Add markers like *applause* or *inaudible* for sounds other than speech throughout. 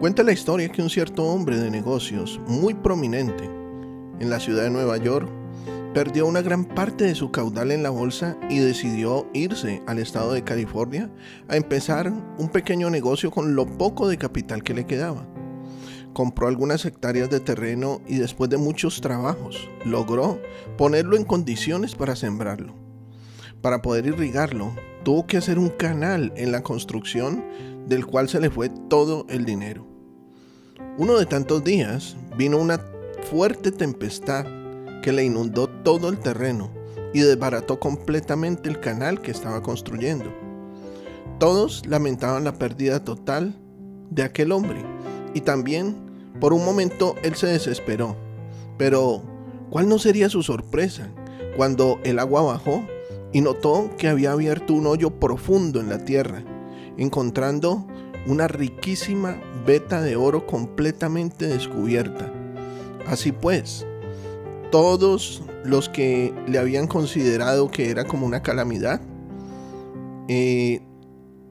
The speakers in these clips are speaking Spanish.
Cuenta la historia que un cierto hombre de negocios muy prominente en la ciudad de Nueva York perdió una gran parte de su caudal en la bolsa y decidió irse al estado de California a empezar un pequeño negocio con lo poco de capital que le quedaba. Compró algunas hectáreas de terreno y después de muchos trabajos logró ponerlo en condiciones para sembrarlo. Para poder irrigarlo, tuvo que hacer un canal en la construcción del cual se le fue todo el dinero. Uno de tantos días vino una fuerte tempestad que le inundó todo el terreno y desbarató completamente el canal que estaba construyendo. Todos lamentaban la pérdida total de aquel hombre y también por un momento él se desesperó. Pero, ¿cuál no sería su sorpresa cuando el agua bajó y notó que había abierto un hoyo profundo en la tierra, encontrando una riquísima veta de oro completamente descubierta. Así pues, todos los que le habían considerado que era como una calamidad, eh,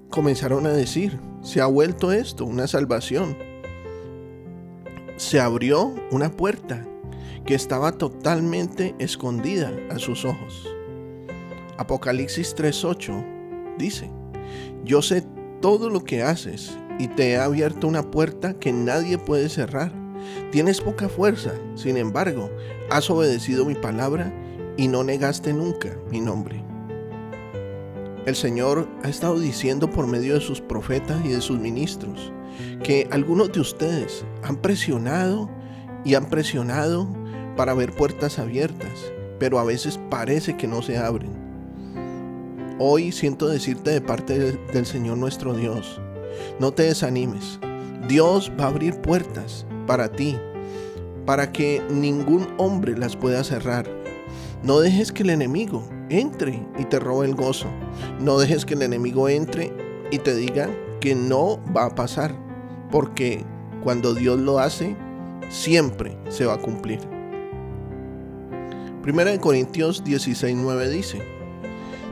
comenzaron a decir, se ha vuelto esto una salvación. Se abrió una puerta que estaba totalmente escondida a sus ojos. Apocalipsis 3:8 dice, yo sé todo lo que haces y te he abierto una puerta que nadie puede cerrar. Tienes poca fuerza, sin embargo, has obedecido mi palabra y no negaste nunca mi nombre. El Señor ha estado diciendo por medio de sus profetas y de sus ministros que algunos de ustedes han presionado y han presionado para ver puertas abiertas, pero a veces parece que no se abren. Hoy siento decirte de parte del Señor nuestro Dios, no te desanimes. Dios va a abrir puertas para ti, para que ningún hombre las pueda cerrar. No dejes que el enemigo entre y te robe el gozo. No dejes que el enemigo entre y te diga que no va a pasar, porque cuando Dios lo hace, siempre se va a cumplir. Primera de Corintios 16:9 dice: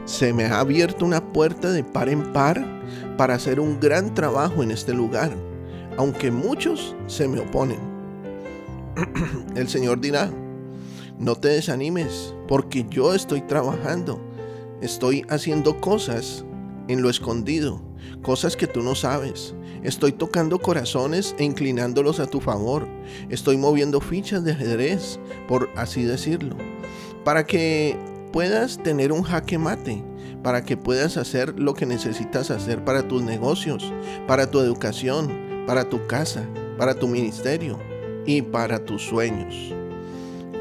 se me ha abierto una puerta de par en par para hacer un gran trabajo en este lugar, aunque muchos se me oponen. *clears throat* El Señor dirá, no te desanimes, porque yo estoy trabajando, estoy haciendo cosas en lo escondido, cosas que tú no sabes. Estoy tocando corazones e inclinándolos a tu favor. Estoy moviendo fichas de ajedrez, por así decirlo, para que puedas tener un jaque mate, para que puedas hacer lo que necesitas hacer para tus negocios, para tu educación, para tu casa, para tu ministerio y para tus sueños.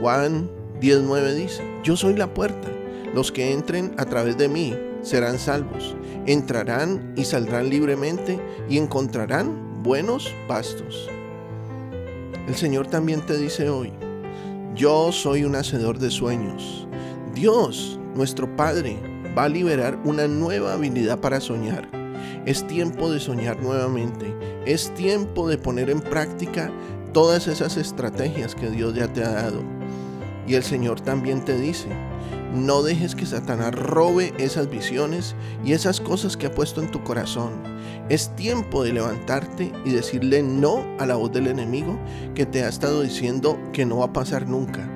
Juan 19 dice, yo soy la puerta, los que entren a través de mí serán salvos, entrarán y saldrán libremente y encontrarán buenos pastos. El Señor también te dice hoy, yo soy un hacedor de sueños, Dios, nuestro Padre, va a liberar una nueva habilidad para soñar. Es tiempo de soñar nuevamente. Es tiempo de poner en práctica todas esas estrategias que Dios ya te ha dado. Y el Señor también te dice, no dejes que Satanás robe esas visiones y esas cosas que ha puesto en tu corazón. Es tiempo de levantarte y decirle no a la voz del enemigo que te ha estado diciendo que no va a pasar nunca.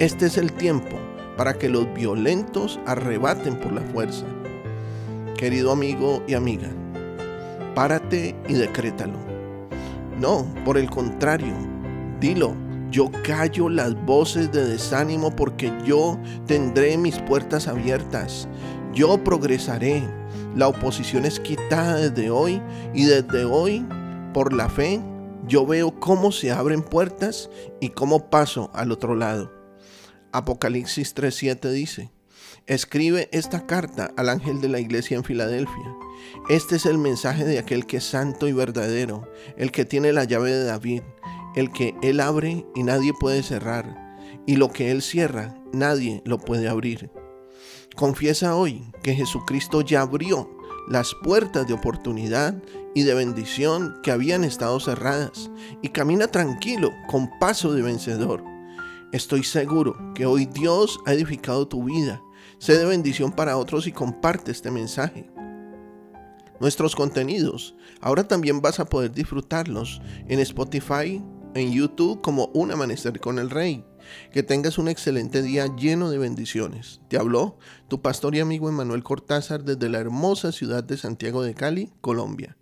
Este es el tiempo para que los violentos arrebaten por la fuerza. Querido amigo y amiga, párate y decrétalo. No, por el contrario, dilo, yo callo las voces de desánimo porque yo tendré mis puertas abiertas. Yo progresaré. La oposición es quitada desde hoy y desde hoy, por la fe, yo veo cómo se abren puertas y cómo paso al otro lado. Apocalipsis 3:7 dice, escribe esta carta al ángel de la iglesia en Filadelfia. Este es el mensaje de aquel que es santo y verdadero, el que tiene la llave de David, el que él abre y nadie puede cerrar, y lo que él cierra, nadie lo puede abrir. Confiesa hoy que Jesucristo ya abrió las puertas de oportunidad y de bendición que habían estado cerradas, y camina tranquilo, con paso de vencedor. Estoy seguro que hoy Dios ha edificado tu vida. Sé de bendición para otros y comparte este mensaje. nuestros contenidos. Ahora también vas a poder disfrutarlos en Spotify, en YouTube como Un Amanecer con el Rey. Que tengas un excelente día lleno de bendiciones. Te habló tu pastor y amigo Emanuel Cortázar desde la hermosa ciudad de Santiago de Cali, Colombia.